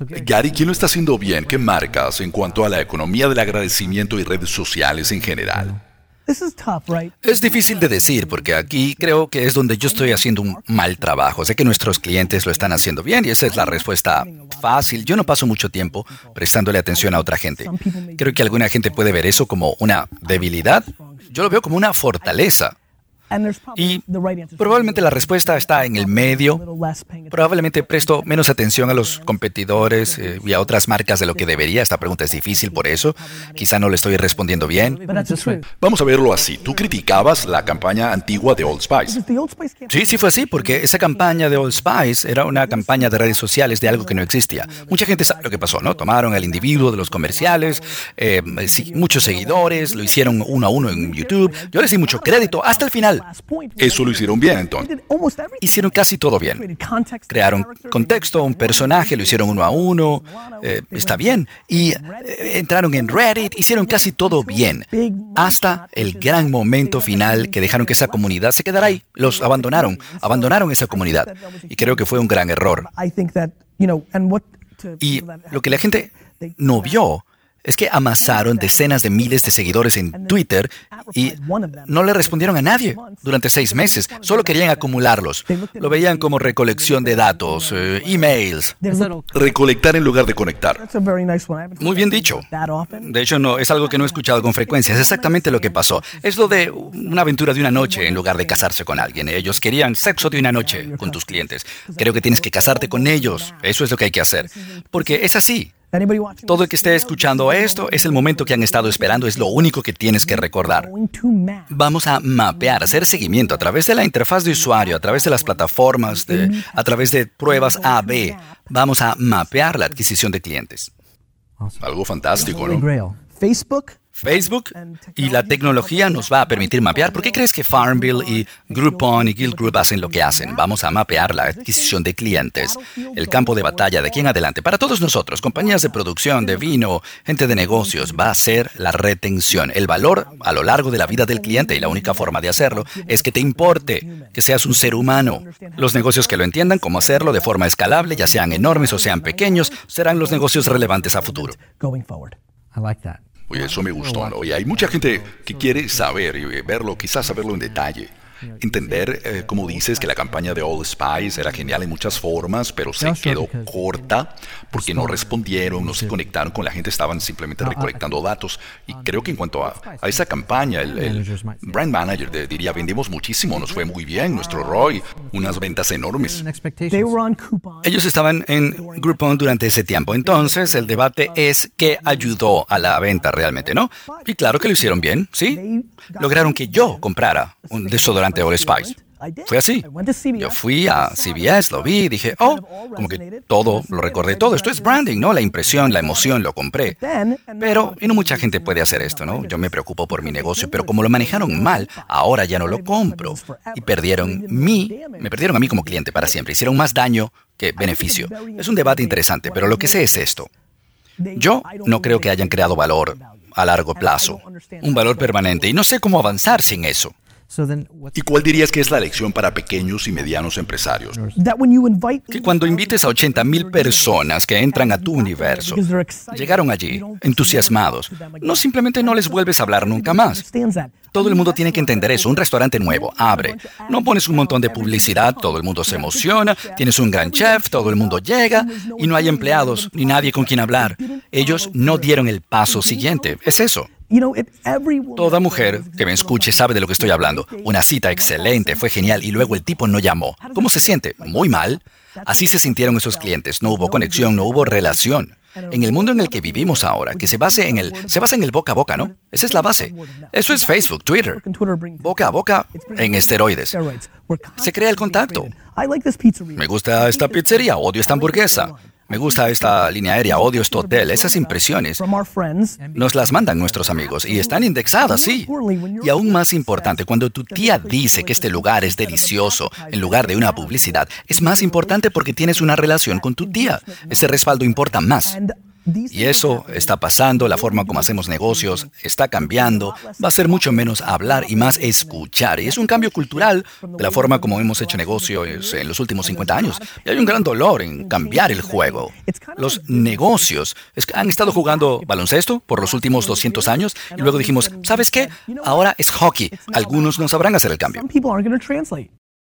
Gary, ¿quién lo está haciendo bien? ¿Qué marcas en cuanto a la economía del agradecimiento y redes sociales en general? Es difícil de decir porque aquí creo que es donde yo estoy haciendo un mal trabajo. Sé que nuestros clientes lo están haciendo bien y esa es la respuesta fácil. Yo no paso mucho tiempo prestándole atención a otra gente. Creo que alguna gente puede ver eso como una debilidad. Yo lo veo como una fortaleza. Y probablemente la respuesta está en el medio. Probablemente presto menos atención a los competidores eh, y a otras marcas de lo que debería. Esta pregunta es difícil por eso. Quizá no le estoy respondiendo bien. Vamos a verlo así. Tú criticabas la campaña antigua de Old Spice. Sí, sí fue así, porque esa campaña de Old Spice era una campaña de redes sociales de algo que no existía. Mucha gente sabe lo que pasó, ¿no? Tomaron al individuo de los comerciales, eh, muchos seguidores, lo hicieron uno a uno en YouTube. Yo les di mucho crédito hasta el final. Eso lo hicieron bien entonces. Hicieron casi todo bien. Crearon contexto, un personaje, lo hicieron uno a uno. Eh, está bien. Y eh, entraron en Reddit, hicieron casi todo bien. Hasta el gran momento final que dejaron que esa comunidad se quedara ahí. Los abandonaron. Abandonaron esa comunidad. Y creo que fue un gran error. Y lo que la gente no vio es que amasaron decenas de miles de seguidores en Twitter y no le respondieron a nadie durante seis meses. Solo querían acumularlos. Lo veían como recolección de datos, eh, emails. Recolectar en lugar de conectar. Muy bien dicho. De hecho, no, es algo que no he escuchado con frecuencia. Es exactamente lo que pasó. Es lo de una aventura de una noche en lugar de casarse con alguien. Ellos querían sexo de una noche con tus clientes. Creo que tienes que casarte con ellos. Eso es lo que hay que hacer. Porque es así. Todo el que esté escuchando esto es el momento que han estado esperando, es lo único que tienes que recordar. Vamos a mapear, hacer seguimiento a través de la interfaz de usuario, a través de las plataformas, a través de pruebas A-B. Vamos a mapear la adquisición de clientes. Algo fantástico, ¿no? Facebook Facebook y la tecnología nos va a permitir mapear. ¿Por qué crees que Farmville y Groupon y Guild Group hacen lo que hacen? Vamos a mapear la adquisición de clientes, el campo de batalla de aquí en adelante. Para todos nosotros, compañías de producción, de vino, gente de negocios, va a ser la retención, el valor a lo largo de la vida del cliente y la única forma de hacerlo es que te importe, que seas un ser humano. Los negocios que lo entiendan cómo hacerlo de forma escalable, ya sean enormes o sean pequeños, serán los negocios relevantes a futuro. Oye, eso me gustó, ¿no? Y hay mucha gente que quiere saber y verlo, quizás saberlo en detalle. Entender, eh, como dices, que la campaña de All Spice era genial en muchas formas, pero se quedó corta porque no respondieron, no se conectaron con la gente, estaban simplemente recolectando datos. Y creo que en cuanto a, esa campaña, el, brand manager diría, vendimos muchísimo, nos fue muy bien, nuestro ROI, unas ventas enormes. Ellos estaban en Groupon durante ese tiempo, entonces el debate es qué ayudó a la venta realmente, ¿no? Y claro que lo hicieron bien, ¿sí? Lograron que yo comprara un desodorante All Spice. Fue así. Yo fui a CBS, lo vi, dije, oh, como que todo, lo recordé todo. Esto es branding, ¿no? La impresión, la emoción, lo compré. Pero, y no mucha gente puede hacer esto, ¿no? Yo me preocupo por mi negocio, pero como lo manejaron mal, ahora ya no lo compro. Y perdieron mí, me perdieron a mí como cliente para siempre. Hicieron más daño que beneficio. Es un debate interesante, pero lo que sé es esto. Yo no creo que hayan creado valor a largo plazo, un valor permanente, y no sé cómo avanzar sin eso. ¿Y cuál dirías que es la lección para pequeños y medianos empresarios? Que cuando invites a 80 mil personas que entran a tu universo, llegaron allí entusiasmados, no simplemente no les vuelves a hablar nunca más. Todo el mundo tiene que entender eso. Un restaurante nuevo abre. No pones un montón de publicidad, todo el mundo se emociona, tienes un gran chef, todo el mundo llega y no hay empleados ni nadie con quien hablar. Ellos no dieron el paso siguiente. Es eso. Toda mujer que me escuche sabe de lo que estoy hablando. Una cita excelente, fue genial y luego el tipo no llamó. ¿Cómo se siente? Muy mal. Así se sintieron esos clientes. No hubo conexión, no hubo relación. En el mundo en el que vivimos ahora, que se base en el se basa en el boca a boca, ¿no? Esa es la base. Eso es Facebook, Twitter. Boca a boca en esteroides. Se crea el contacto. Me gusta esta pizzería, odio esta hamburguesa. Me gusta esta línea aérea, odio este hotel. Esas impresiones nos las mandan nuestros amigos y están indexadas, sí. Y aún más importante, cuando tu tía dice que este lugar es delicioso en lugar de una publicidad, es más importante porque tienes una relación con tu tía. Ese respaldo importa más. Y eso está pasando, la forma como hacemos negocios está cambiando, va a ser mucho menos hablar y más escuchar. Y es un cambio cultural de la forma como hemos hecho negocios en los últimos 50 años. Y hay un gran dolor en cambiar el juego. Los negocios han estado jugando baloncesto por los últimos 200 años y luego dijimos, ¿sabes qué? Ahora es hockey. Algunos no sabrán hacer el cambio.